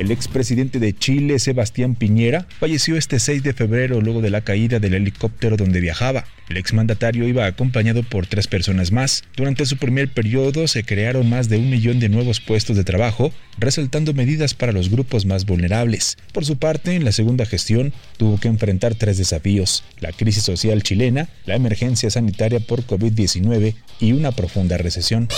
El expresidente de Chile, Sebastián Piñera, falleció este 6 de febrero luego de la caída del helicóptero donde viajaba. El exmandatario iba acompañado por tres personas más. Durante su primer periodo se crearon más de un millón de nuevos puestos de trabajo, resaltando medidas para los grupos más vulnerables. Por su parte, en la segunda gestión tuvo que enfrentar tres desafíos, la crisis social chilena, la emergencia sanitaria por COVID-19 y una profunda recesión.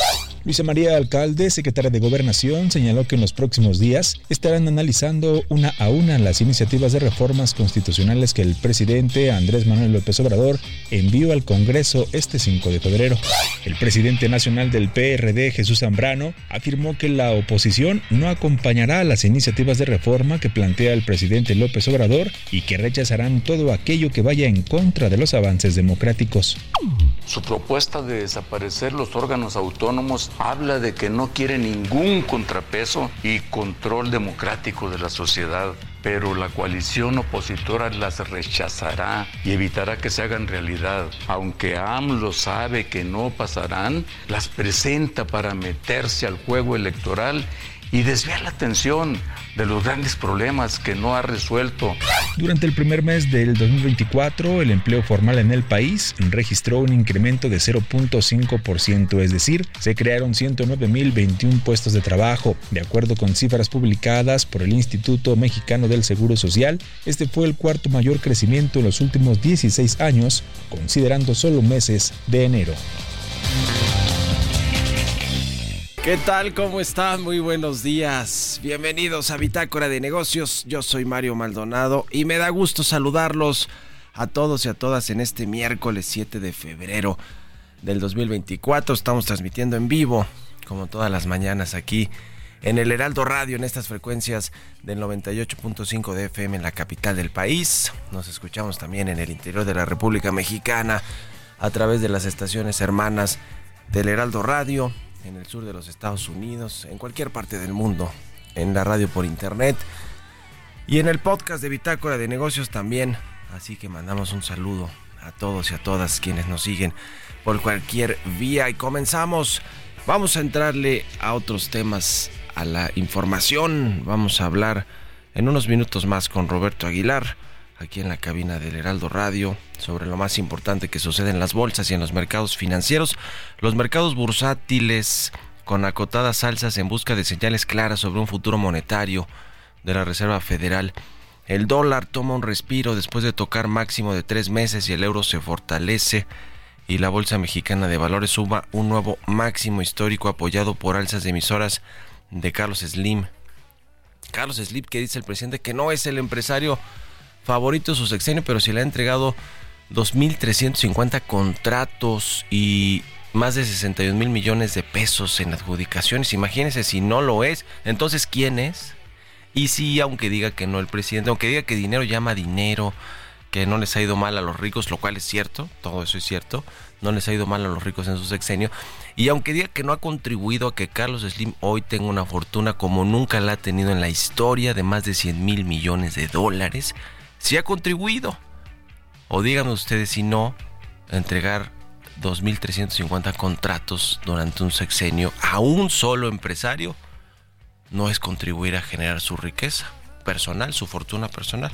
Luisa María Alcalde, secretaria de Gobernación, señaló que en los próximos días estarán analizando una a una las iniciativas de reformas constitucionales que el presidente Andrés Manuel López Obrador envió al Congreso este 5 de febrero. El presidente nacional del PRD, Jesús Zambrano, afirmó que la oposición no acompañará las iniciativas de reforma que plantea el presidente López Obrador y que rechazarán todo aquello que vaya en contra de los avances democráticos. Su propuesta de desaparecer los órganos autónomos habla de que no quiere ningún contrapeso y control democrático de la sociedad, pero la coalición opositora las rechazará y evitará que se hagan realidad. Aunque AMLO sabe que no pasarán, las presenta para meterse al juego electoral y desviar la atención de los grandes problemas que no ha resuelto. Durante el primer mes del 2024, el empleo formal en el país registró un incremento de 0.5%, es decir, se crearon 109.021 puestos de trabajo. De acuerdo con cifras publicadas por el Instituto Mexicano del Seguro Social, este fue el cuarto mayor crecimiento en los últimos 16 años, considerando solo meses de enero. ¿Qué tal? ¿Cómo están? Muy buenos días. Bienvenidos a Bitácora de Negocios. Yo soy Mario Maldonado y me da gusto saludarlos a todos y a todas en este miércoles 7 de febrero del 2024. Estamos transmitiendo en vivo, como todas las mañanas aquí en el Heraldo Radio, en estas frecuencias del 98.5 de FM en la capital del país. Nos escuchamos también en el interior de la República Mexicana a través de las estaciones hermanas del Heraldo Radio en el sur de los Estados Unidos, en cualquier parte del mundo, en la radio por internet y en el podcast de Bitácora de Negocios también. Así que mandamos un saludo a todos y a todas quienes nos siguen por cualquier vía y comenzamos. Vamos a entrarle a otros temas, a la información. Vamos a hablar en unos minutos más con Roberto Aguilar aquí en la cabina del Heraldo Radio sobre lo más importante que sucede en las bolsas y en los mercados financieros, los mercados bursátiles con acotadas alzas en busca de señales claras sobre un futuro monetario de la Reserva Federal. El dólar toma un respiro después de tocar máximo de tres meses y el euro se fortalece y la Bolsa Mexicana de Valores suba un nuevo máximo histórico apoyado por alzas de emisoras de Carlos Slim. Carlos Slim que dice el presidente que no es el empresario favorito su sexenio, pero se le ha entregado 2.350 contratos y más de 61 mil millones de pesos en adjudicaciones. Imagínense si no lo es, entonces ¿quién es? Y si, aunque diga que no el presidente, aunque diga que dinero llama dinero, que no les ha ido mal a los ricos, lo cual es cierto, todo eso es cierto, no les ha ido mal a los ricos en su sexenio. Y aunque diga que no ha contribuido a que Carlos Slim hoy tenga una fortuna como nunca la ha tenido en la historia de más de 100 mil millones de dólares, si ha contribuido. O díganme ustedes si no, entregar 2.350 contratos durante un sexenio a un solo empresario no es contribuir a generar su riqueza personal, su fortuna personal.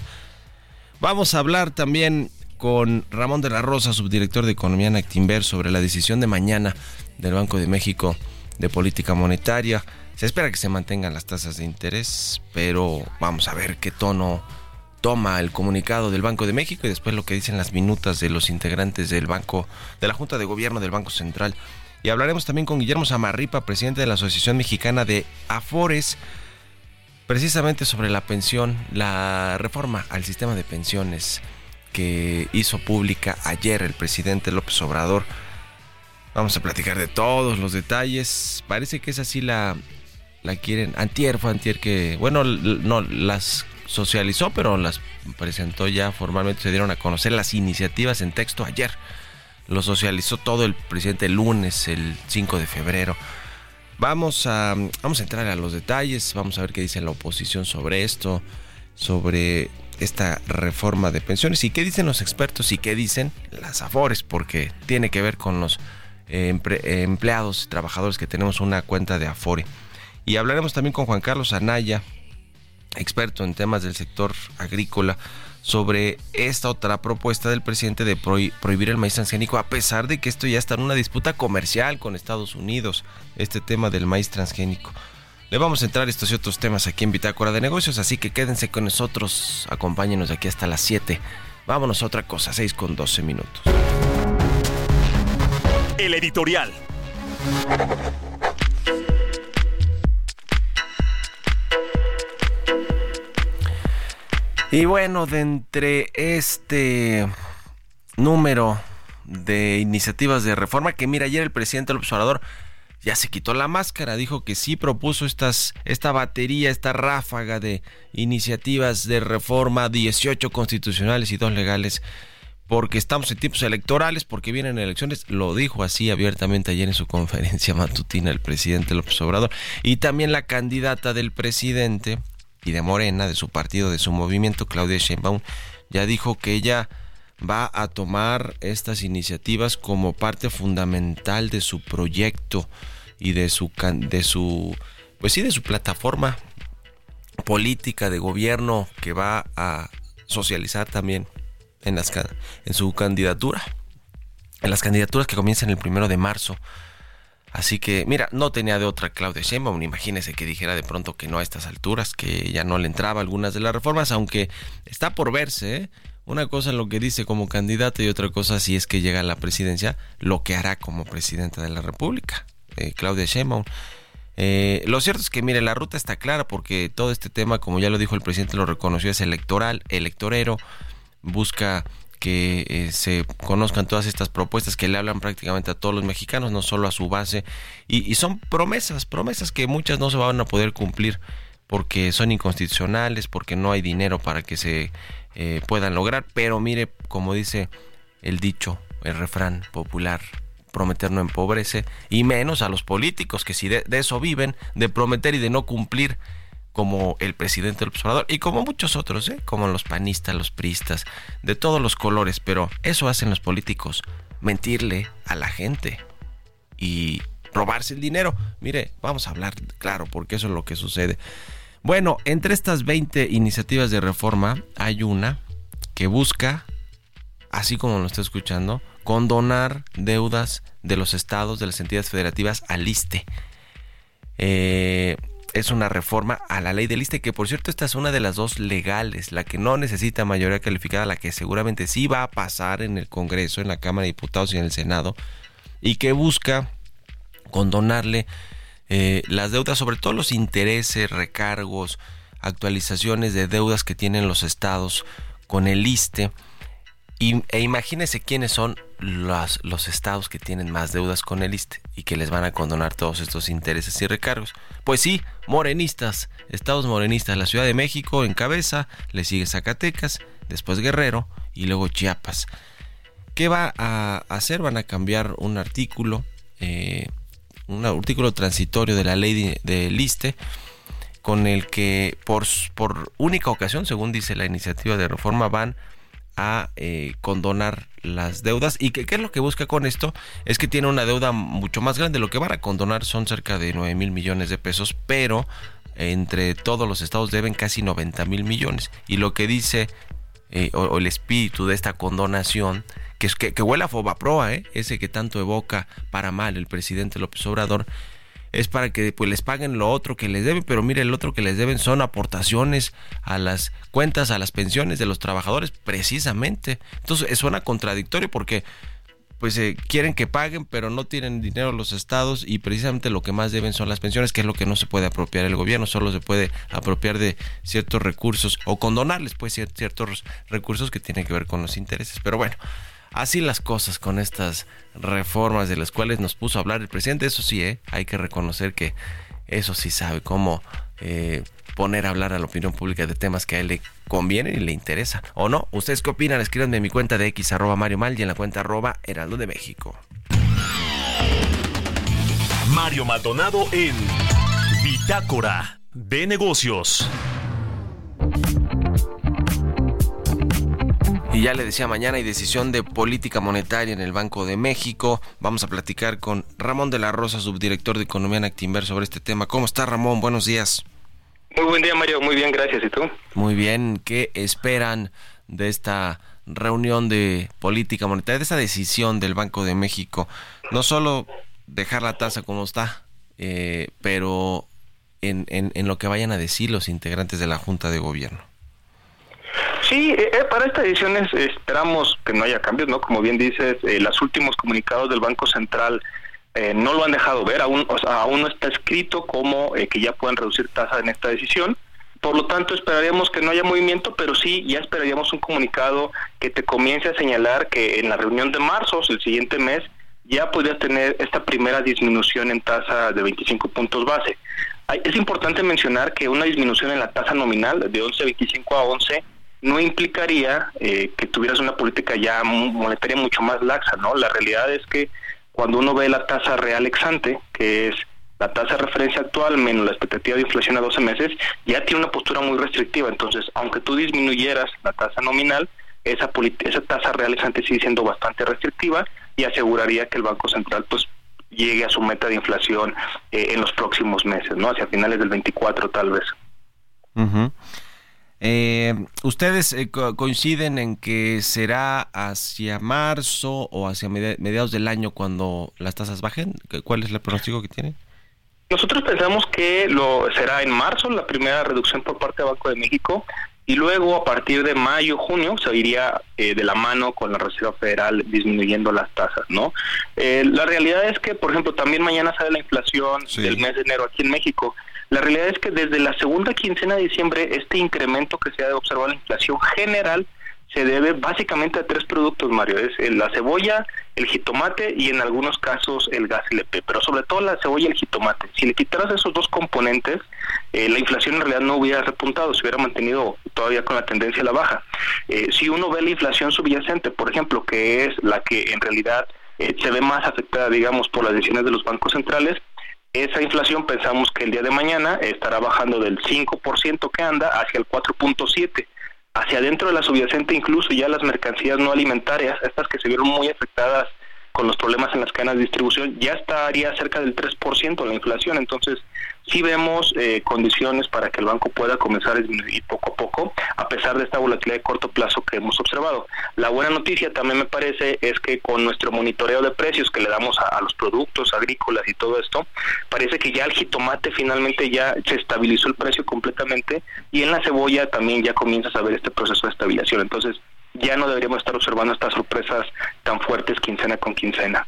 Vamos a hablar también con Ramón de la Rosa, subdirector de Economía en Actinver, sobre la decisión de mañana del Banco de México de política monetaria. Se espera que se mantengan las tasas de interés, pero vamos a ver qué tono toma el comunicado del Banco de México y después lo que dicen las minutas de los integrantes del Banco, de la Junta de Gobierno del Banco Central. Y hablaremos también con Guillermo Zamarripa, presidente de la Asociación Mexicana de Afores, precisamente sobre la pensión, la reforma al sistema de pensiones que hizo pública ayer el presidente López Obrador. Vamos a platicar de todos los detalles. Parece que es así la, la quieren. Antier fue Antier que, bueno, no las socializó, pero las presentó ya formalmente, se dieron a conocer las iniciativas en texto ayer. Lo socializó todo el presidente lunes, el 5 de febrero. Vamos a, vamos a entrar a los detalles, vamos a ver qué dice la oposición sobre esto, sobre esta reforma de pensiones y qué dicen los expertos y qué dicen las AFORES, porque tiene que ver con los eh, empleados y trabajadores que tenemos una cuenta de Afore. Y hablaremos también con Juan Carlos Anaya, experto en temas del sector agrícola, sobre esta otra propuesta del presidente de prohibir el maíz transgénico, a pesar de que esto ya está en una disputa comercial con Estados Unidos, este tema del maíz transgénico. Le vamos a entrar estos y otros temas aquí en Bitácora de Negocios, así que quédense con nosotros, acompáñenos de aquí hasta las 7. Vámonos a otra cosa, 6 con 12 minutos. El editorial. Y bueno, de entre este número de iniciativas de reforma que mira ayer el presidente del observador ya se quitó la máscara, dijo que sí propuso estas, esta batería, esta ráfaga de iniciativas de reforma, 18 constitucionales y dos legales, porque estamos en tiempos electorales, porque vienen elecciones, lo dijo así abiertamente ayer en su conferencia matutina el presidente López Obrador, y también la candidata del presidente, y de Morena, de su partido, de su movimiento, Claudia Sheinbaum, ya dijo que ella va a tomar estas iniciativas como parte fundamental de su proyecto y de su de su pues sí de su plataforma política de gobierno que va a socializar también en las en su candidatura en las candidaturas que comienzan el primero de marzo Así que, mira, no tenía de otra Claudia Sheinbaum, imagínese que dijera de pronto que no a estas alturas, que ya no le entraba algunas de las reformas, aunque está por verse, ¿eh? Una cosa lo que dice como candidata y otra cosa si es que llega a la presidencia, lo que hará como presidenta de la República, eh, Claudia Sheinbaum. Eh, lo cierto es que, mire, la ruta está clara porque todo este tema, como ya lo dijo el presidente, lo reconoció, es electoral, electorero, busca que eh, se conozcan todas estas propuestas que le hablan prácticamente a todos los mexicanos, no solo a su base, y, son promesas, promesas que muchas no se van a poder cumplir porque son inconstitucionales, porque no hay dinero para que se eh, puedan lograr, pero mire, como dice el dicho, el refrán popular, prometer no empobrece, y menos a los políticos que si de eso viven, de prometer y de no cumplir, como el presidente del observador y como muchos otros, ¿eh? como los panistas, los priistas, de todos los colores, pero eso hacen los políticos, mentirle a la gente y robarse el dinero. Mire, vamos a hablar claro, porque eso es lo que sucede. Bueno, entre estas 20 iniciativas de reforma hay una que busca, así como lo está escuchando, condonar deudas de los estados, de las entidades federativas al ISTE. Eh, es una reforma a la ley del ISTE, que por cierto esta es una de las dos legales, la que no necesita mayoría calificada, la que seguramente sí va a pasar en el Congreso, en la Cámara de Diputados y en el Senado, y que busca condonarle eh, las deudas, sobre todo los intereses, recargos, actualizaciones de deudas que tienen los estados con el ISTE. E imagínense quiénes son los, los estados que tienen más deudas con el ISTE y que les van a condonar todos estos intereses y recargos. Pues sí, morenistas, estados morenistas, la Ciudad de México en cabeza, le sigue Zacatecas, después Guerrero y luego Chiapas. ¿Qué va a hacer? Van a cambiar un artículo, eh, un artículo transitorio de la ley del ISTE con el que por, por única ocasión, según dice la iniciativa de reforma, van a eh, condonar las deudas. ¿Y qué, es lo que busca con esto? Es que tiene una deuda mucho más grande. Lo que van a condonar son cerca de 9 mil millones de pesos, pero entre todos los estados deben casi 90 mil millones. Y lo que dice, eh, o, el espíritu de esta condonación, que, que, que huele a Fobaproa, ¿eh? ese que tanto evoca para mal el presidente López Obrador, es para que pues les paguen lo otro que les deben, pero mire, el otro que les deben son aportaciones a las cuentas, a las pensiones de los trabajadores, precisamente. Entonces suena contradictorio porque pues eh, quieren que paguen, pero no tienen dinero los estados y precisamente lo que más deben son las pensiones, que es lo que no se puede apropiar el gobierno, solo se puede apropiar de ciertos recursos o condonarles pues ciertos recursos que tienen que ver con los intereses. Pero bueno, así las cosas con estas reformas de las cuales nos puso a hablar el presidente, eso sí, ¿eh? hay que reconocer que eso sí sabe cómo eh, poner a hablar a la opinión pública de temas que a él le convienen y le interesan. ¿O no? ¿Ustedes qué opinan? Escríbanme en mi cuenta de X arroba Mario Mal y en la cuenta arroba Heraldo de México. Mario Maldonado en Bitácora de Negocios. Y ya le decía, mañana hay decisión de política monetaria en el Banco de México. Vamos a platicar con Ramón de la Rosa, subdirector de Economía en Actinver, sobre este tema. ¿Cómo está Ramón? Buenos días. Muy buen día, Mario. Muy bien, gracias. ¿Y tú? Muy bien. ¿Qué esperan de esta reunión de política monetaria, de esta decisión del Banco de México? No solo dejar la tasa como está, eh, pero en, en, lo que vayan a decir los integrantes de la Junta de Gobierno. Sí, eh, eh, para esta edición esperamos que no haya cambios, ¿no? Como bien dices, los últimos comunicados del Banco Central eh, no lo han dejado ver, aún, aún no está escrito como eh, que ya puedan reducir tasas en esta decisión. Por lo tanto, esperaríamos que no haya movimiento, pero sí ya esperaríamos un comunicado que te comience a señalar que en la reunión de marzo, el siguiente mes, ya podrías tener esta primera disminución en tasa de 25 puntos base. Es importante mencionar que una disminución en la tasa nominal de 11.25 a 11 no implicaría eh, que tuvieras una política ya monetaria mucho más laxa, ¿no? La realidad es que cuando uno ve la tasa real exante, que es la tasa de referencia actual menos la expectativa de inflación a 12 meses, ya tiene una postura muy restrictiva. Entonces, aunque tú disminuyeras la tasa nominal, esa, esa tasa real exante sigue siendo bastante restrictiva y aseguraría que el Banco Central pues llegue a su meta de inflación eh, en los próximos meses, ¿no? Hacia finales del 24 tal vez. Eh, ¿Ustedes eh, coinciden en que será hacia marzo o hacia mediados del año cuando las tasas bajen? ¿Cuál es el pronóstico que tienen? Nosotros pensamos que lo será en marzo la primera reducción por parte del Banco de México y luego a partir de mayo, junio se iría eh, de la mano con la Reserva Federal disminuyendo las tasas, ¿no? Eh, la realidad es que, por ejemplo, también mañana sale la inflación del mes de enero aquí en México la realidad es que desde la segunda quincena de diciembre este incremento que se ha observado en la inflación general se debe básicamente a tres productos, Mario. Es la cebolla, el jitomate y en algunos casos el gas LP, pero sobre todo la cebolla y el jitomate. Si le quitaras esos dos componentes, eh, la inflación en realidad no hubiera repuntado, se hubiera mantenido todavía con la tendencia a la baja. Eh, si uno ve la inflación subyacente, por ejemplo, que es la que en realidad eh, se ve más afectada, digamos, por las decisiones de los bancos centrales, esa inflación pensamos que el día de mañana estará bajando del 5% que anda hacia el 4.7%. Hacia adentro de la subyacente incluso ya las mercancías no alimentarias, estas que se vieron muy afectadas con los problemas en las cadenas de distribución, ya estaría cerca del 3% la inflación. Entonces, sí vemos eh, condiciones para que el banco pueda comenzar a disminuir poco a poco, a pesar de esta volatilidad de corto plazo que hemos observado. La buena noticia también me parece es que con nuestro monitoreo de precios que le damos a, los productos agrícolas y todo esto, parece que ya el jitomate finalmente ya se estabilizó el precio completamente y en la cebolla también ya comienzas a ver este proceso de estabilización. Entonces, ya no deberíamos estar observando estas sorpresas tan fuertes quincena con quincena.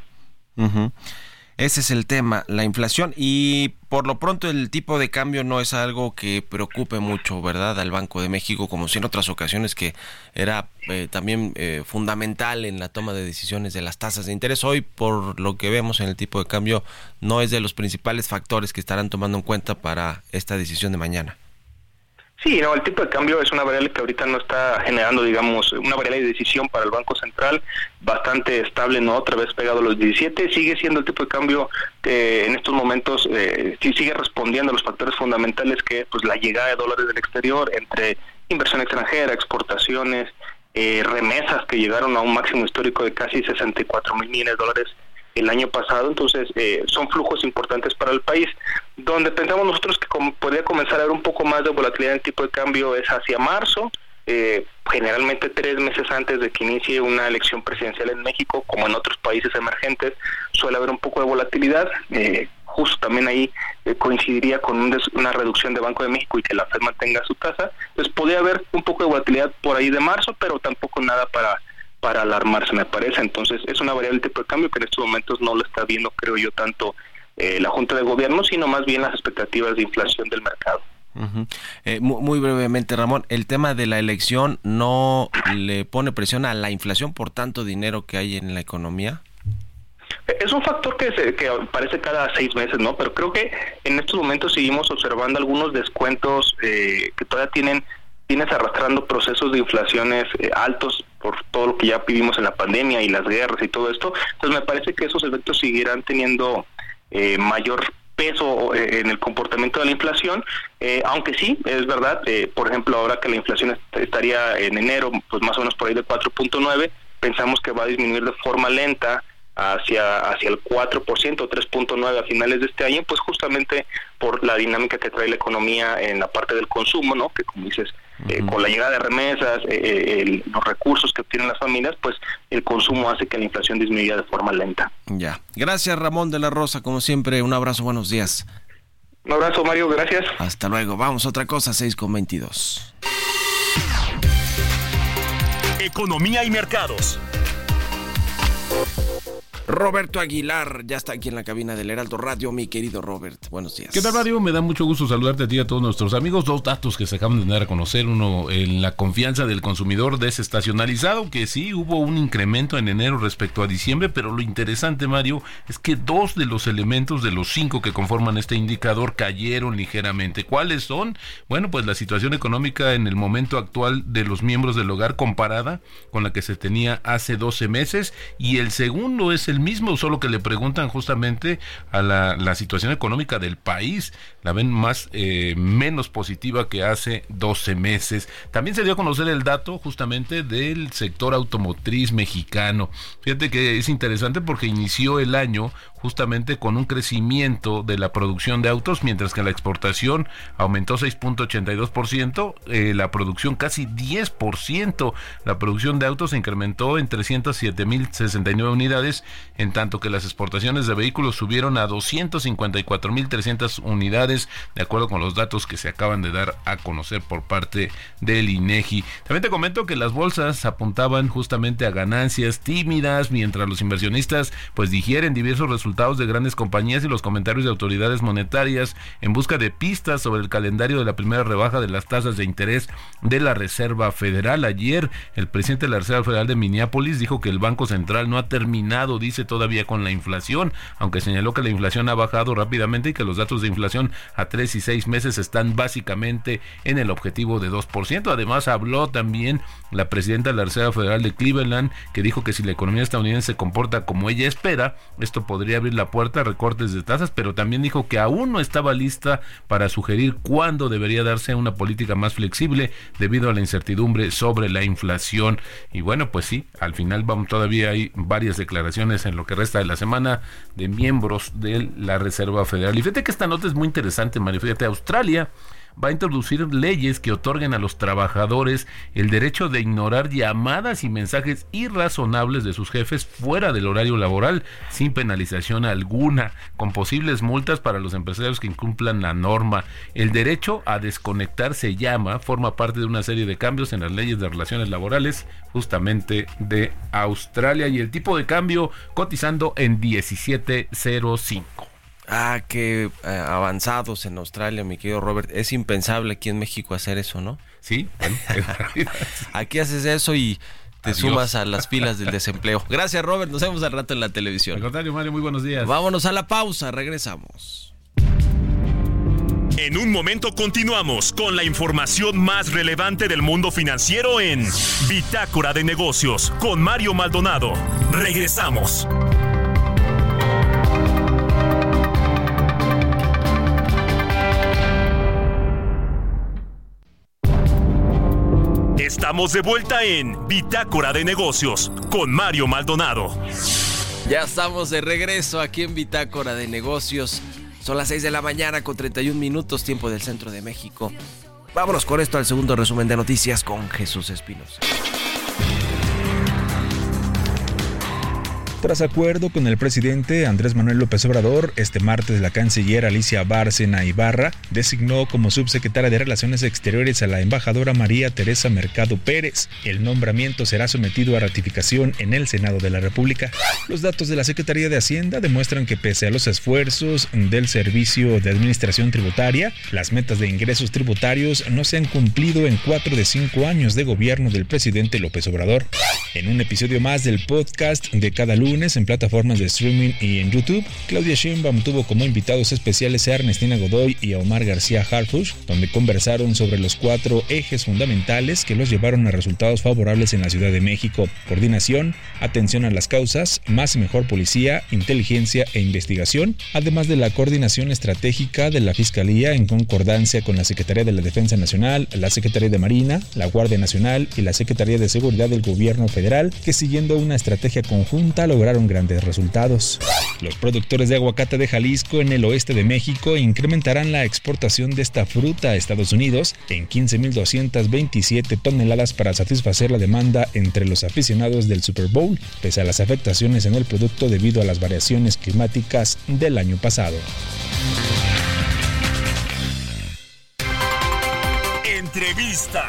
Ese es el tema, la inflación. Y por lo pronto el tipo de cambio no es algo que preocupe mucho, ¿verdad? Al Banco de México, como si en otras ocasiones que era eh, también eh, fundamental en la toma de decisiones de las tasas de interés. Hoy, por lo que vemos en el tipo de cambio, no es de los principales factores que estarán tomando en cuenta para esta decisión de mañana. Sí, no, el tipo de cambio es una variable que ahorita no está generando, digamos, una variable de decisión para el Banco Central bastante estable, no otra vez pegado a los 17, sigue siendo el tipo de cambio que en estos momentos eh, sí sigue respondiendo a los factores fundamentales que pues la llegada de dólares del exterior entre inversión extranjera, exportaciones, eh, remesas que llegaron a un máximo histórico de casi 64 mil millones de dólares el año pasado, entonces eh, son flujos importantes para el país. Donde pensamos nosotros que podría comenzar a haber un poco más de volatilidad en el tipo de cambio es hacia marzo, eh, generalmente tres meses antes de que inicie una elección presidencial en México, como en otros países emergentes, suele haber un poco de volatilidad. Eh, justo también ahí eh, coincidiría con una reducción de Banco de México y que la Fed mantenga su tasa. Entonces podría haber un poco de volatilidad por ahí de marzo, pero tampoco nada para para alarmarse, me parece. Entonces es una variable tipo de cambio que en estos momentos no lo está viendo, creo yo, tanto eh, la Junta de Gobierno, sino más bien las expectativas de inflación del mercado. Eh, muy, brevemente, Ramón, el tema de la elección no le pone presión a la inflación por tanto dinero que hay en la economía. Es un factor que, se, que aparece cada seis meses, ¿no? Pero creo que en estos momentos seguimos observando algunos descuentos eh, que todavía tienen tienes arrastrando procesos de inflaciones eh, altos por todo lo que ya vivimos en la pandemia y las guerras y todo esto. Entonces me parece que esos efectos seguirán teniendo eh, mayor peso en el comportamiento de la inflación, aunque sí, es verdad, por ejemplo, ahora que la inflación estaría en enero, pues más o menos por ahí de 4.9, pensamos que va a disminuir de forma lenta hacia, hacia el 4% o 3.9 a finales de este año, pues justamente por la dinámica que trae la economía en la parte del consumo, ¿no? Que como dices, eh, con la llegada de remesas, eh, eh, los recursos que obtienen las familias, pues el consumo hace que la inflación disminuya de forma lenta. Ya. Gracias Ramón de la Rosa, como siempre, un abrazo, buenos días. Un abrazo Mario, gracias. Hasta luego, vamos a otra cosa, 6 con 22. Economía y mercados. Roberto Aguilar ya está aquí en la cabina del Heraldo Radio, mi querido Robert. Buenos días. ¿Qué tal, Radio? Me da mucho gusto saludarte a ti y a todos nuestros amigos. Dos datos que se acaban de dar a conocer. Uno, en la confianza del consumidor desestacionalizado, que sí hubo un incremento en enero respecto a diciembre, pero lo interesante, Mario, es que dos de los elementos de los cinco que conforman este indicador cayeron ligeramente. ¿Cuáles son? Bueno, pues la situación económica en el momento actual de los miembros del hogar comparada con la que se tenía hace 12 meses. Y el segundo es el mismo, solo que le preguntan justamente a la, la situación económica del país. La ven más, eh, menos positiva que hace 12 meses. También se dio a conocer el dato justamente del sector automotriz mexicano. Fíjate que es interesante porque inició el año justamente con un crecimiento de la producción de autos, mientras que la exportación aumentó 6.82%, eh, la producción casi 10%, la producción de autos se incrementó en 307.069 unidades, en tanto que las exportaciones de vehículos subieron a 254.300 unidades, de acuerdo con los datos que se acaban de dar a conocer por parte del INEGI. También te comento que las bolsas apuntaban justamente a ganancias tímidas, mientras los inversionistas pues digieren diversos resultados resultados de grandes compañías y los comentarios de autoridades monetarias en busca de pistas sobre el calendario de la primera rebaja de las tasas de interés de la Reserva Federal. Ayer, el presidente de la Reserva Federal de Minneapolis dijo que el Banco Central no ha terminado, dice todavía, con la inflación, aunque señaló que la inflación ha bajado rápidamente y que los datos de inflación a tres y seis meses están básicamente en el objetivo de 2%. Además, habló también la presidenta de la Reserva Federal de Cleveland, que dijo que si la economía estadounidense se comporta como ella espera, esto podría abrir la puerta a recortes de tasas, pero también dijo que aún no estaba lista para sugerir cuándo debería darse una política más flexible debido a la incertidumbre sobre la inflación. Y bueno, pues sí, al final vamos todavía hay varias declaraciones en lo que resta de la semana de miembros de la Reserva Federal. Y fíjate que esta nota es muy interesante, Mario. Fíjate, Australia va a introducir leyes que otorguen a los trabajadores el derecho de ignorar llamadas y mensajes irrazonables de sus jefes fuera del horario laboral, sin penalización alguna, con posibles multas para los empresarios que incumplan la norma. El derecho a desconectar se llama, forma parte de una serie de cambios en las leyes de relaciones laborales justamente de Australia y el tipo de cambio cotizando en 1705. Ah, qué eh, avanzados en Australia, mi querido Robert. Es impensable aquí en México hacer eso, ¿no? Sí, aquí haces eso y te sumas a las filas del desempleo. Gracias, Robert. Nos vemos al rato en la televisión. Al contrario, Mario, muy buenos días. Vámonos a la pausa, regresamos. En un momento continuamos con la información más relevante del mundo financiero en Bitácora de Negocios con Mario Maldonado. Regresamos. Estamos de vuelta en Bitácora de Negocios con Mario Maldonado. Ya estamos de regreso aquí en Bitácora de Negocios. Son las 6 de la mañana con 31 minutos tiempo del centro de México. Vámonos con esto al segundo resumen de noticias con Jesús Espinosa. Tras acuerdo con el presidente Andrés Manuel López Obrador, este martes la canciller Alicia Bárcena Ibarra designó como subsecretaria de Relaciones Exteriores a la embajadora María Teresa Mercado Pérez. El nombramiento será sometido a ratificación en el Senado de la República. Los datos de la Secretaría de Hacienda demuestran que pese a los esfuerzos del Servicio de Administración Tributaria, las metas de ingresos tributarios no se han cumplido en cuatro de cinco años de gobierno del presidente López Obrador. En un episodio más del podcast de cada lunes en plataformas de streaming y en YouTube, Claudia Sheinbaum tuvo como invitados especiales a Ernestina Godoy y a Omar García Harfush, donde conversaron sobre los cuatro ejes fundamentales que los llevaron a resultados favorables en la Ciudad de México: coordinación, atención a las causas, más y mejor policía, inteligencia e investigación, además de la coordinación estratégica de la Fiscalía en concordancia con la Secretaría de la Defensa Nacional, la Secretaría de Marina, la Guardia Nacional y la Secretaría de Seguridad del Gobierno Federal, que siguiendo una estrategia conjunta lograron grandes resultados. Los productores de aguacate de Jalisco en el oeste de México incrementarán la exportación de esta fruta a Estados Unidos en 15.227 toneladas para satisfacer la demanda entre los aficionados del Super Bowl, pese a las afectaciones en el producto debido a las variaciones climáticas del año pasado. Entrevista.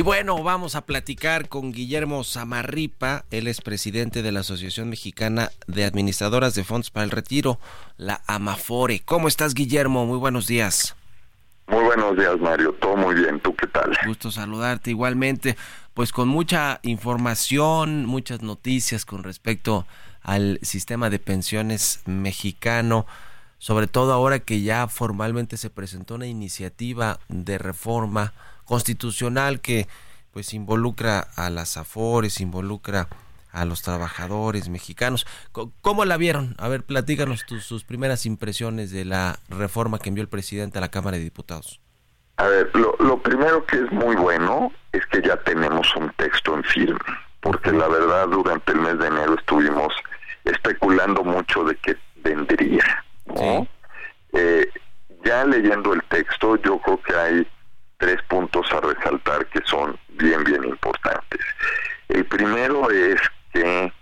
Y bueno, vamos a platicar con Guillermo Zamarripa, él es presidente de la Asociación Mexicana de Administradoras de Fondos para el Retiro, la AMAFORE. ¿Cómo estás, Guillermo? Muy buenos días. Muy buenos días, Mario. Todo muy bien. ¿Tú qué tal? Gusto saludarte igualmente. Pues con mucha información, muchas noticias con respecto al sistema de pensiones mexicano, sobre todo ahora que ya formalmente se presentó una iniciativa de reforma constitucional que pues involucra a las AFORES, involucra a los trabajadores mexicanos. ¿Cómo la vieron? A ver, platícanos tus, sus primeras impresiones de la reforma que envió el presidente a la Cámara de Diputados. A ver, lo, lo primero que es muy bueno es que ya tenemos un texto en firme, porque la verdad durante el mes de enero estuvimos especulando mucho de qué vendría. ¿no? Eh, ya leyendo el texto, yo creo que hay tres puntos a resaltar que son bien, bien importantes. El primero es que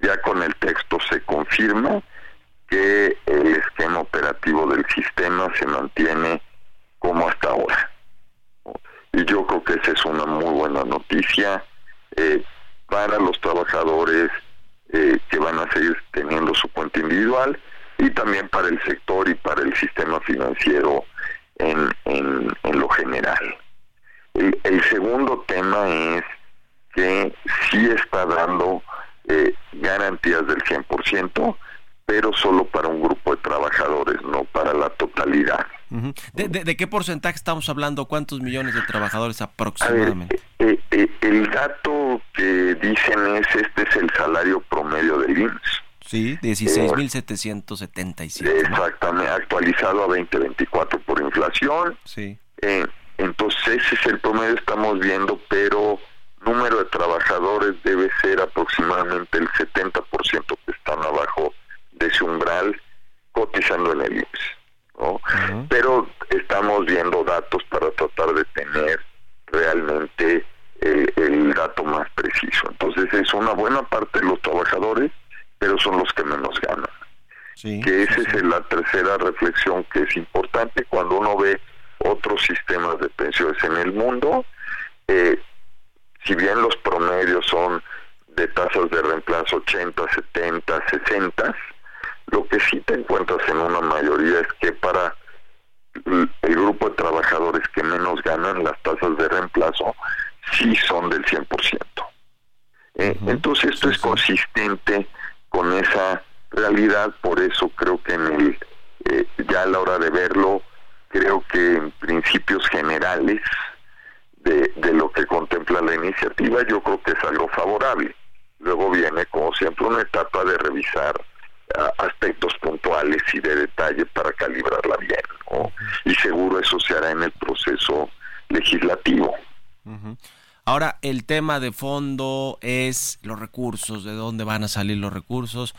ya con el texto se confirma que el esquema operativo del sistema se mantiene como hasta ahora. Y yo creo que esa es una muy buena noticia eh, para los trabajadores eh, que van a seguir teniendo su cuenta individual y también para el sector y para el sistema financiero en, en, lo general. El, el, segundo tema es que sí está dando eh, garantías del 100%, pero solo para un grupo de trabajadores, no para la totalidad. ¿De, de, qué porcentaje estamos hablando? ¿Cuántos millones de trabajadores aproximadamente? Ver, eh, eh, el dato que dicen es, este es el salario promedio del IMSS. Sí, 16.777. Eh, exactamente, actualizado a 2024 por inflación. Sí. Eh, entonces ese es el promedio estamos viendo, pero número de trabajadores debe ser aproximadamente el 70% que están abajo de ese umbral cotizando en el IMSS. ¿no? Pero estamos viendo datos para tratar de tener realmente el, el dato más preciso. Entonces es una buena parte de los trabajadores pero son los que menos ganan. Sí, que esa sí, es la tercera reflexión que es importante cuando uno ve otros sistemas de pensiones en el mundo. Eh, si bien los promedios son de tasas de reemplazo 80, 70, 60, lo que sí te encuentras en una mayoría es que para el grupo de trabajadores que menos ganan, las tasas de reemplazo, sí son del 100%. Eh, entonces esto es consistente con esa realidad, por eso creo que en el, eh, ya a la hora de verlo, creo que en principios generales de, de lo que contempla la iniciativa, yo creo que es algo favorable. Luego viene, como siempre, una etapa de revisar aspectos puntuales y de detalle para calibrarla bien. Y seguro eso se hará en el proceso legislativo. Ahora, el tema de fondo es los recursos, de dónde van a salir los recursos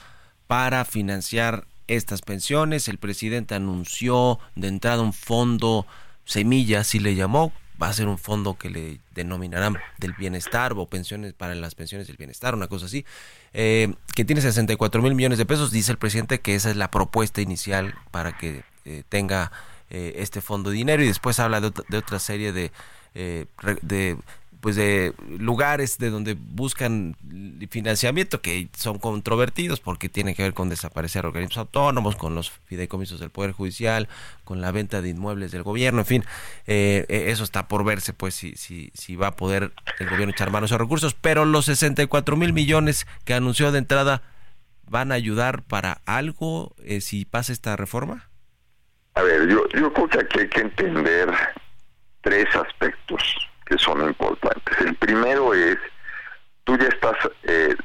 para financiar estas pensiones. El presidente anunció de entrada un fondo semilla, así le llamó, va a ser un fondo que le denominarán del bienestar o pensiones para las pensiones del bienestar, una cosa así, eh, que tiene 64 mil millones de pesos. Dice el presidente que esa es la propuesta inicial para que eh, tenga eh, este fondo de dinero y después habla de, de otra serie de, de pues de lugares de donde buscan financiamiento que son controvertidos porque tienen que ver con desaparecer organismos autónomos, con los fideicomisos del Poder Judicial, con la venta de inmuebles del gobierno, en fin, eh, eh, eso está por verse pues si, si, si va a poder el gobierno echar manos a recursos, pero los 64 mil millones que anunció de entrada van a ayudar para algo eh, si pasa esta reforma? A ver, yo, yo creo que aquí hay que entender tres aspectos que son importantes. El primero es, tú ya estás eh,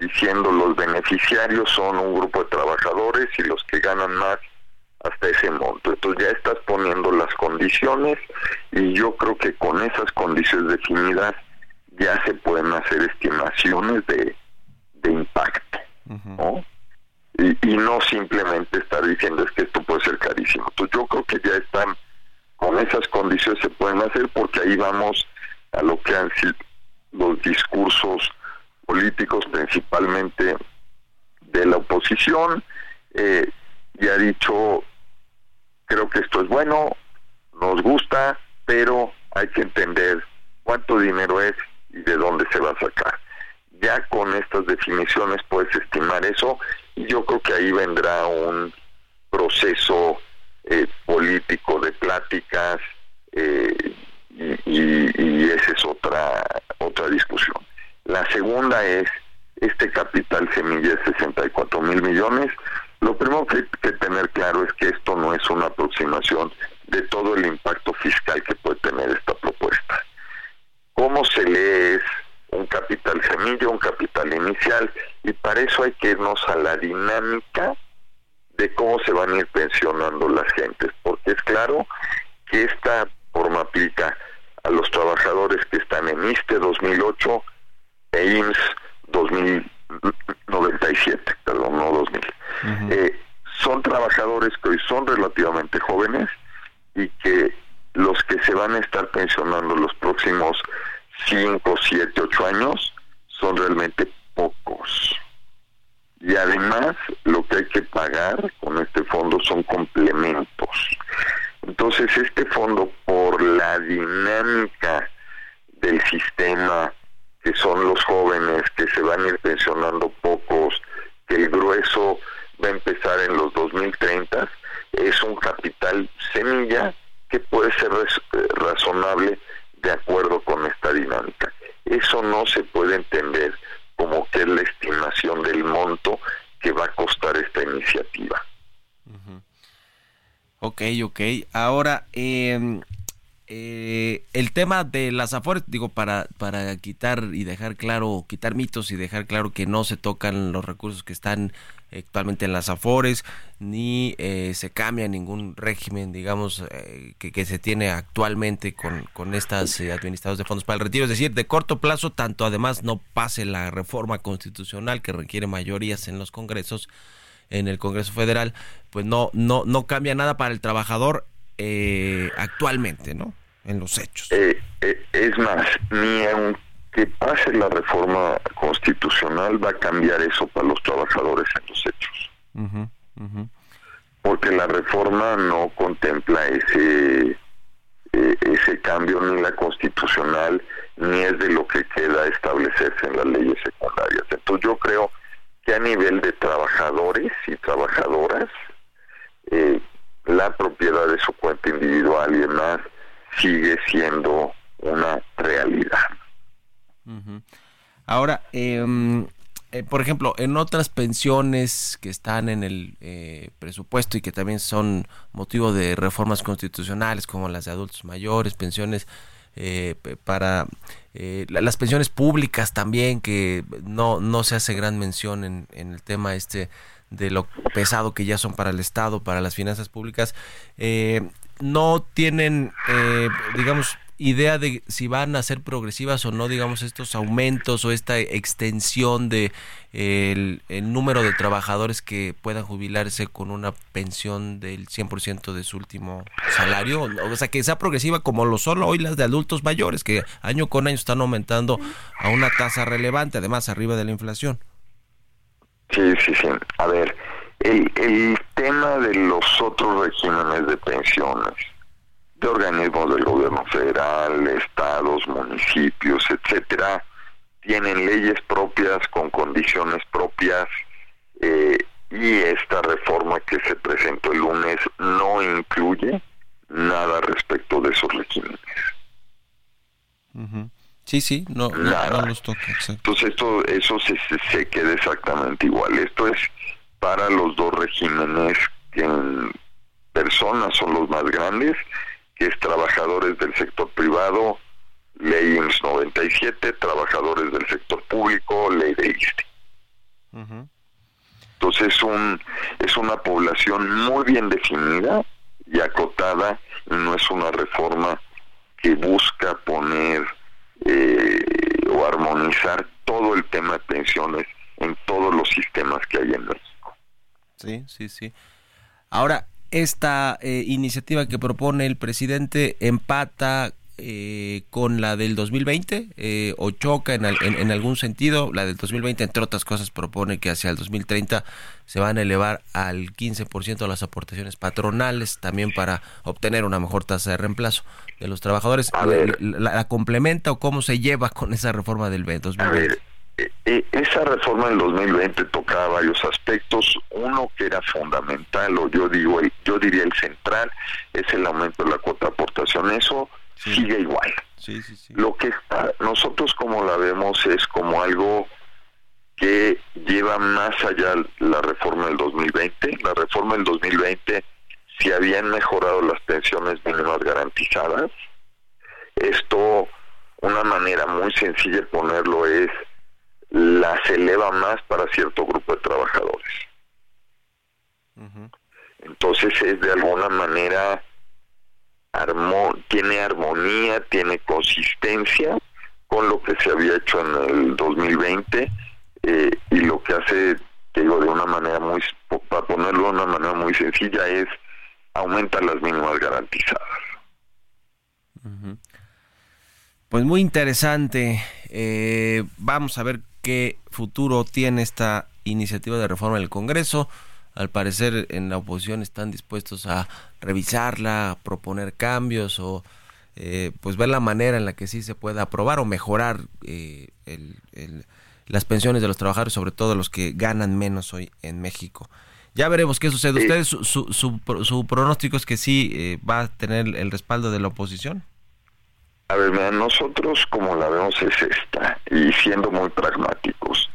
diciendo los beneficiarios son un grupo de trabajadores y los que ganan más hasta ese monto. Entonces ya estás poniendo las condiciones y yo creo que con esas condiciones definidas ya se pueden hacer estimaciones de, de impacto, ¿no? Y, y, no simplemente estar diciendo es que esto puede ser carísimo. Entonces yo creo que ya están con esas condiciones se pueden hacer porque ahí vamos a lo que han sido los discursos políticos principalmente de la oposición. Eh, y ha dicho creo que esto es bueno nos gusta pero hay que entender cuánto dinero es y de dónde se va a sacar ya con estas definiciones puedes estimar eso y yo creo que ahí vendrá un proceso eh, político de pláticas eh, y, esa es otra otra discusión. La segunda es este capital semilla de 64 mil millones. Lo primero que hay que tener claro es que esto no es una aproximación de todo el impacto fiscal que puede tener esta propuesta. ¿Cómo se lee es un capital semilla, un capital inicial? Y para eso hay que irnos a la dinámica de cómo se van a ir pensionando las gentes, porque es claro que esta forma aplica a los trabajadores que están en ISTE 2008 e IMSS 2097, perdón, no 2000. Eh, son trabajadores que hoy son relativamente jóvenes y que los que se van a estar pensionando los próximos 5, 7, 8 años son realmente pocos. Y además lo que hay que pagar con este fondo son complementos. Entonces este fondo por la dinámica del sistema, que son los jóvenes que se van a ir pensionando pocos, que el grueso va a empezar en los 2030, es un capital semilla que puede ser razonable de acuerdo con esta dinámica. Eso no se puede entender como que es la estimación del monto que va a costar esta iniciativa. Ok, ok. Ahora, em, eh, el tema de las afores, digo, para, para quitar y dejar claro, quitar mitos y dejar claro que no se tocan los recursos que están actualmente en las afores, ni eh, se cambia ningún régimen, digamos, eh, que, se tiene actualmente con, con estas eh, de fondos para el retiro. Es decir, de corto plazo, tanto además no pase la reforma constitucional que requiere mayorías en los congresos, en el Congreso Federal, pues no, no, no cambia nada para el trabajador actualmente, ¿no? En los hechos. es más, ni aunque que pase la reforma constitucional va a cambiar eso para los trabajadores en los hechos. Porque la reforma no contempla ese eh, ese cambio ni la constitucional ni es de lo que queda establecerse en las leyes secundarias. Entonces yo creo que a nivel de trabajadores y trabajadoras, eh, la propiedad de su cuenta individual y demás sigue siendo una realidad. Ahora, em, eh, por ejemplo, en otras pensiones que están en el eh, presupuesto y que también son motivo de reformas constitucionales, como las de adultos mayores, pensiones eh, para las pensiones públicas también, que no, no se hace gran mención en, en el tema este de lo pesado que ya son para el Estado, para las finanzas públicas, no tienen, digamos, idea de si van a ser progresivas o no, digamos, estos aumentos o esta extensión de el, número de trabajadores que puedan jubilarse con una pensión del 100% de su último salario? O sea, que sea progresiva como lo son hoy las de adultos mayores, que año con año están aumentando a una tasa relevante, además arriba de la inflación. Sí, sí, sí. A ver, el, el tema de los otros regímenes de pensiones de organismos del gobierno federal, estados, municipios, etcétera, tienen leyes propias con condiciones propias eh, y esta reforma que se presentó el lunes no incluye nada respecto de esos regímenes. Sí, sí, no, no, los toca. Entonces esto, eso se, se, se, queda exactamente igual. Esto es para los dos regímenes que en personas son los más grandes es trabajadores del sector privado, ley IMSS 97, trabajadores del sector público, ley de ISTE. Entonces es, un, es una población muy bien definida y acotada y no es una reforma que busca poner eh, o armonizar todo el tema de pensiones en todos los sistemas que hay en México. Sí, sí, sí. Ahora, esta eh, iniciativa que propone el presidente empata eh, con la del 2020 eh, o choca en, en, algún sentido. La del 2020, entre otras cosas, propone que hacia el 2030 se van a elevar al 15% las aportaciones patronales, también para obtener una mejor tasa de reemplazo de los trabajadores. ¿La, la, complementa o cómo se lleva con esa reforma del 2020? Eh, eh, esa reforma del 2020 tocaba varios aspectos. Uno que era fundamental, o yo digo, yo diría el central, es el aumento de la cuota de aportación. Eso sigue igual. Lo que nosotros como la vemos es como algo que lleva más allá la reforma del 2020. La reforma del 2020, si habían mejorado las pensiones mínimas garantizadas, esto, una manera muy sencilla de ponerlo es las eleva más para cierto grupo de trabajadores. Entonces es de alguna manera tiene armonía, tiene consistencia con lo que se había hecho en el 2020 eh, y lo que hace, digo, de una manera muy, para ponerlo de una manera muy sencilla, es aumenta las mínimas garantizadas. Pues muy interesante. Eh, vamos a ver qué futuro tiene esta iniciativa de reforma del Congreso. Al parecer en la oposición están dispuestos a revisarla, a proponer cambios o eh, pues ver la manera en la que sí se pueda aprobar o mejorar eh, las pensiones de los trabajadores, sobre todo los que ganan menos hoy en México. Ya veremos qué sucede. ¿Ustedes su, su, su, pronóstico es que sí eh, va a tener el respaldo de la oposición? A ver, nosotros como la vemos es esta, y siendo muy pragmáticos.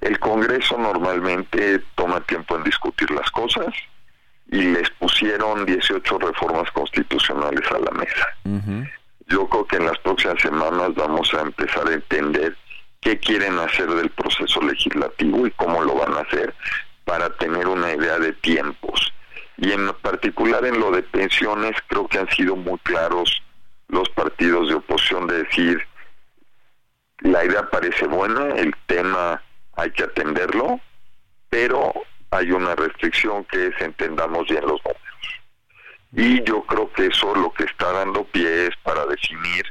El Congreso normalmente toma tiempo en discutir las cosas y les pusieron 18 reformas constitucionales a la mesa. Yo creo que en las próximas semanas vamos a empezar a entender qué quieren hacer del proceso legislativo y cómo lo van a hacer para tener una idea de tiempos. Y en particular en lo de pensiones creo que han sido muy claros los partidos de oposición de decir, la idea parece buena, el tema hay que atenderlo, pero hay una restricción que es entendamos bien los números. Y yo creo que eso lo que está dando pie es para definir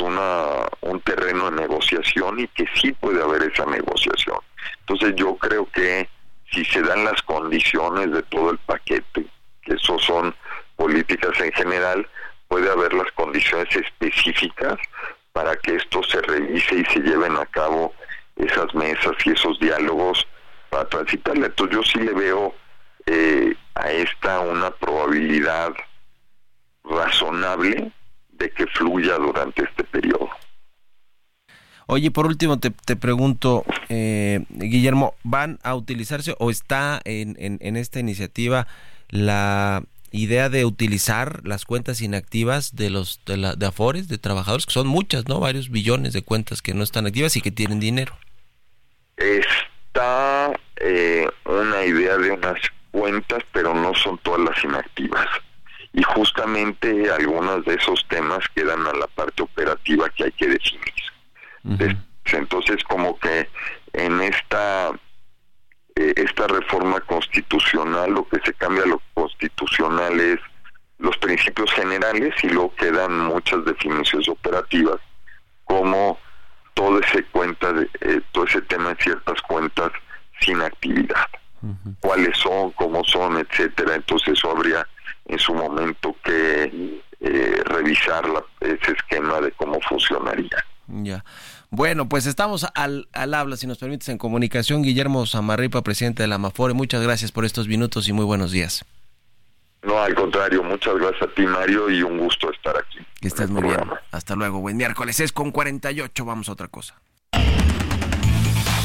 una, un terreno de negociación y que sí puede haber esa negociación. Entonces yo creo que si se dan las condiciones de todo el paquete, que eso son políticas en general, puede haber las condiciones específicas para que esto se revise y se lleven a cabo esas mesas y esos diálogos para transitarle. Entonces yo sí le veo eh, a esta una probabilidad razonable de que fluya durante este periodo. Oye, por último te, te pregunto, eh, Guillermo, ¿van a utilizarse o está en, en, esta iniciativa la idea de utilizar las cuentas inactivas de los de, la, de Afores, de trabajadores, que son muchas, ¿no? Varios billones de cuentas que no están activas y que tienen dinero. Está eh, una idea de unas cuentas, pero no son todas las inactivas. Y justamente algunos de esos temas quedan a la parte operativa que hay que definir. Entonces, como que en esta eh, esta reforma constitucional lo que se cambia a lo constitucional es los principios generales y luego quedan muchas definiciones operativas como todo ese cuenta de eh, todo ese tema de ciertas cuentas sin actividad. Cuáles son cómo son etcétera. Entonces eso habría en su momento que eh, revisar ese esquema de cómo funcionaría. Ya bueno, pues estamos al, al habla, si nos permites, en comunicación. Guillermo Samarripa, presidente de la Amafore, muchas gracias por estos minutos y muy buenos días. No, al contrario, muchas gracias a ti, Mario, y un gusto estar aquí. Que estés muy bien. Hasta luego. Buen miércoles. Es con 48. Vamos a otra cosa.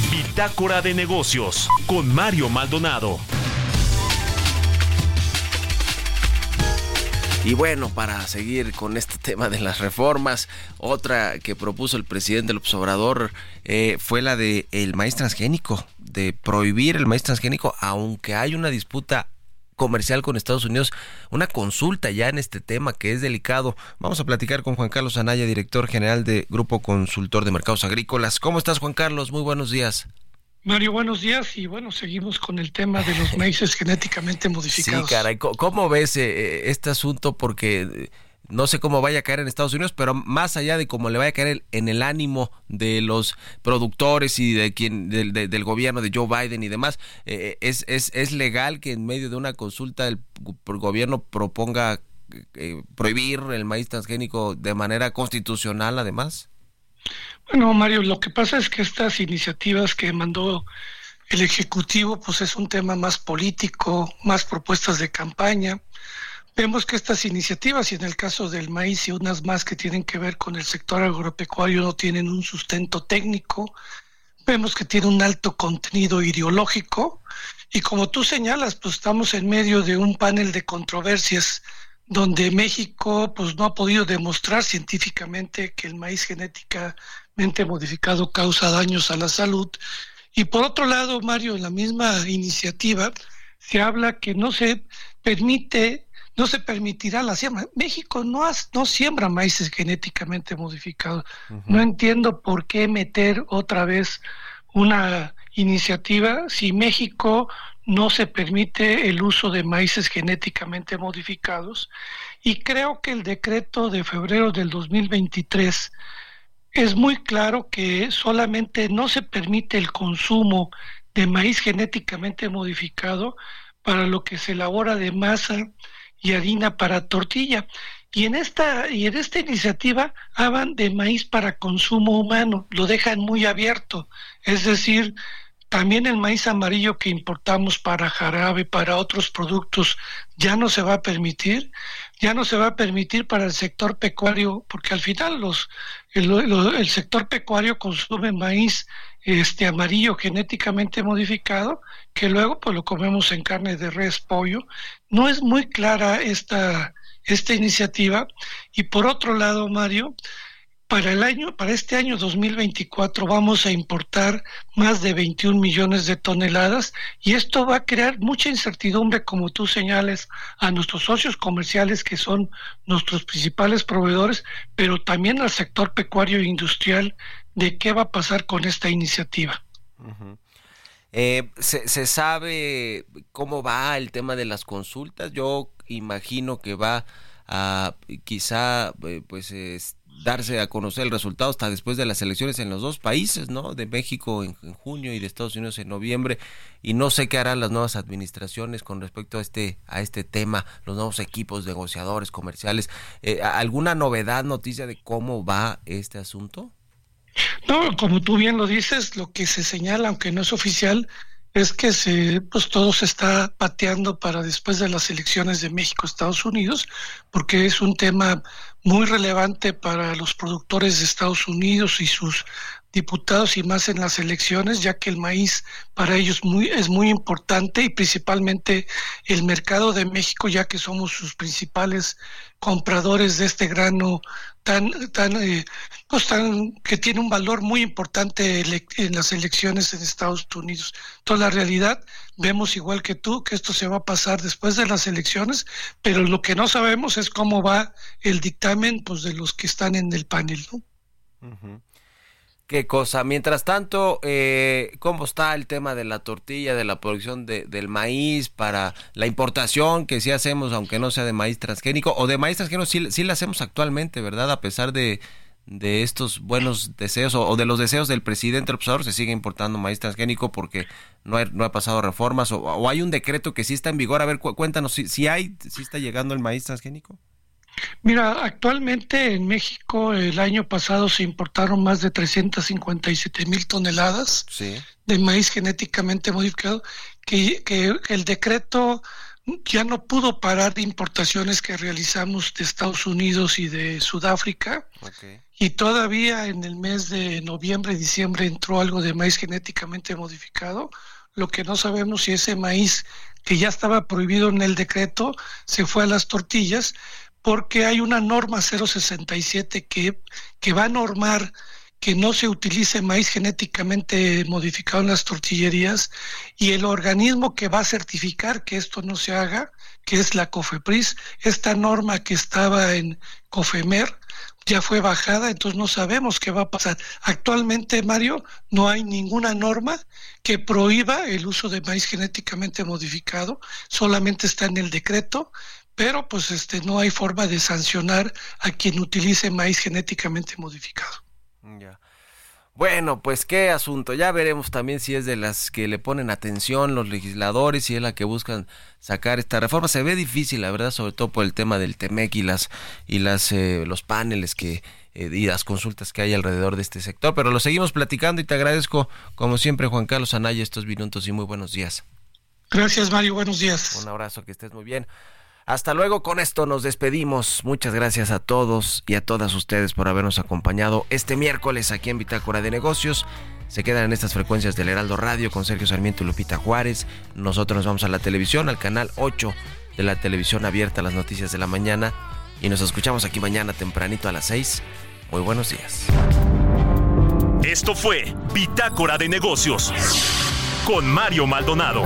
Bitácora de negocios con Mario Maldonado. Y bueno, para seguir con este tema de las reformas, otra que propuso el presidente López Obrador eh, fue la de el maíz transgénico, de prohibir el maíz transgénico, aunque hay una disputa comercial con Estados Unidos, una consulta ya en este tema que es delicado. Vamos a platicar con Juan Carlos Anaya, director general de Grupo Consultor de Mercados Agrícolas. ¿Cómo estás, Juan Carlos? Muy buenos días. Mario, buenos días y bueno, seguimos con el tema de los maíces genéticamente modificados. Sí, caray, ¿cómo ves eh, eh, este asunto? Porque eh, no sé cómo vaya a caer en Estados Unidos, pero más allá de cómo le vaya a caer en el ánimo de los productores y de quien del, gobierno de Joe Biden y demás, es, es, es legal que en medio de una consulta el, gobierno proponga prohibir el maíz transgénico de manera constitucional, además. Bueno, Mario, lo que pasa es que estas iniciativas que mandó el Ejecutivo, pues es un tema más político, más propuestas de campaña. Vemos que estas iniciativas, y en el caso del maíz y unas más que tienen que ver con el sector agropecuario, no tienen un sustento técnico. Vemos que tiene un alto contenido ideológico. Y como tú señalas, pues estamos en medio de un panel de controversias donde México pues no ha podido demostrar científicamente que el maíz genéticamente modificado causa daños a la salud. Y por otro lado, Mario, en la misma iniciativa se habla que no se permite, no se permitirá la siembra. México no, no siembra maíces genéticamente modificados. No entiendo por qué meter otra vez una iniciativa si México no se permite el uso de maíces genéticamente modificados y creo que el decreto de febrero del 2023 es muy claro que solamente no se permite el consumo de maíz genéticamente modificado para lo que se elabora de masa y harina para tortilla. Y en esta, y en esta iniciativa hablan de maíz para consumo humano, lo dejan muy abierto, es decir, también el maíz amarillo que importamos para jarabe, para otros productos, ya no se va a permitir, ya no se va a permitir para el sector pecuario, porque al final los, el, sector pecuario consume maíz este amarillo genéticamente modificado, que luego pues lo comemos en carne de res, pollo. No es muy clara esta, esta iniciativa. Y por otro lado, Mario, para el año, para este año 2024 vamos a importar más de 21 millones de toneladas y esto va a crear mucha incertidumbre, como tú señales, a nuestros socios comerciales que son nuestros principales proveedores, pero también al sector pecuario e industrial de qué va a pasar con esta iniciativa. Eh, ¿se, ¿Se sabe cómo va el tema de las consultas? Yo imagino que va a quizá eh, pues darse a conocer el resultado hasta después de las elecciones en los dos países, ¿no? De México en, junio y de Estados Unidos en noviembre y no sé qué harán las nuevas administraciones con respecto a este a este tema, los nuevos equipos negociadores comerciales. Eh, ¿Alguna novedad, noticia de cómo va este asunto? No, como tú bien lo dices, lo que se señala, aunque no es oficial, es que se, pues todo se está pateando para después de las elecciones de México, Estados Unidos, porque es un tema muy relevante para los productores de Estados Unidos y sus diputados y más en las elecciones, ya que el maíz para ellos muy, es muy importante y principalmente el mercado de México, ya que somos sus principales compradores de este grano tan, tan, eh, pues tan que tiene un valor muy importante en las elecciones en Estados Unidos. Entonces la realidad vemos igual que tú que esto se va a pasar después de las elecciones, pero lo que no sabemos es cómo va el dictamen pues de los que están en el panel, ¿no? Qué cosa. Mientras tanto, eh, ¿cómo está el tema de la tortilla, de la producción de, del maíz para la importación que sí hacemos, aunque no sea de maíz transgénico, o de maíz transgénico sí, sí la hacemos actualmente, ¿verdad? A pesar de, de estos buenos deseos o, de los deseos del presidente observador, se sigue importando maíz transgénico porque no, no ha pasado reformas o, hay un decreto que sí está en vigor. A ver, cuéntanos, si, si hay, si está llegando el maíz transgénico. Mira, actualmente en México el año pasado se importaron más de 357 mil toneladas de maíz genéticamente modificado, que, el decreto ya no pudo parar de importaciones que realizamos de Estados Unidos y de Sudáfrica. Y todavía en el mes de noviembre y diciembre entró algo de maíz genéticamente modificado. Lo que no sabemos si ese maíz que ya estaba prohibido en el decreto se fue a las tortillas, porque hay una norma 067 que, que va a normar que no se utilice maíz genéticamente modificado en las tortillerías y el organismo que va a certificar que esto no se haga, que es la COFEPRIS, esta norma que estaba en COFEMER ya fue bajada, entonces no sabemos qué va a pasar. Actualmente, Mario, no hay ninguna norma que prohíba el uso de maíz genéticamente modificado, solamente está en el decreto pero pues este no hay forma de sancionar a quien utilice maíz genéticamente modificado. Ya. Bueno, pues qué asunto. Ya veremos también si es de las que le ponen atención los legisladores y es la que buscan sacar esta reforma. Se ve difícil, la verdad, sobre todo por el tema del Temec y las y las eh, los paneles que eh, y las consultas que hay alrededor de este sector. Pero lo seguimos platicando y te agradezco, como siempre, Juan Carlos Anaya, estos minutos y muy buenos días. Gracias, Mario. Buenos días. Un abrazo, que estés muy bien. Hasta luego, con esto nos despedimos. Muchas gracias a todos y a todas ustedes por habernos acompañado este miércoles aquí en Bitácora de Negocios. Se quedan en estas frecuencias del Heraldo Radio con Sergio Sarmiento y Lupita Juárez. Nosotros nos vamos a la televisión, al canal 8 de la televisión abierta, las noticias de la mañana. Y nos escuchamos aquí mañana tempranito a las 6. Muy buenos días. Esto fue Bitácora de Negocios con Mario Maldonado.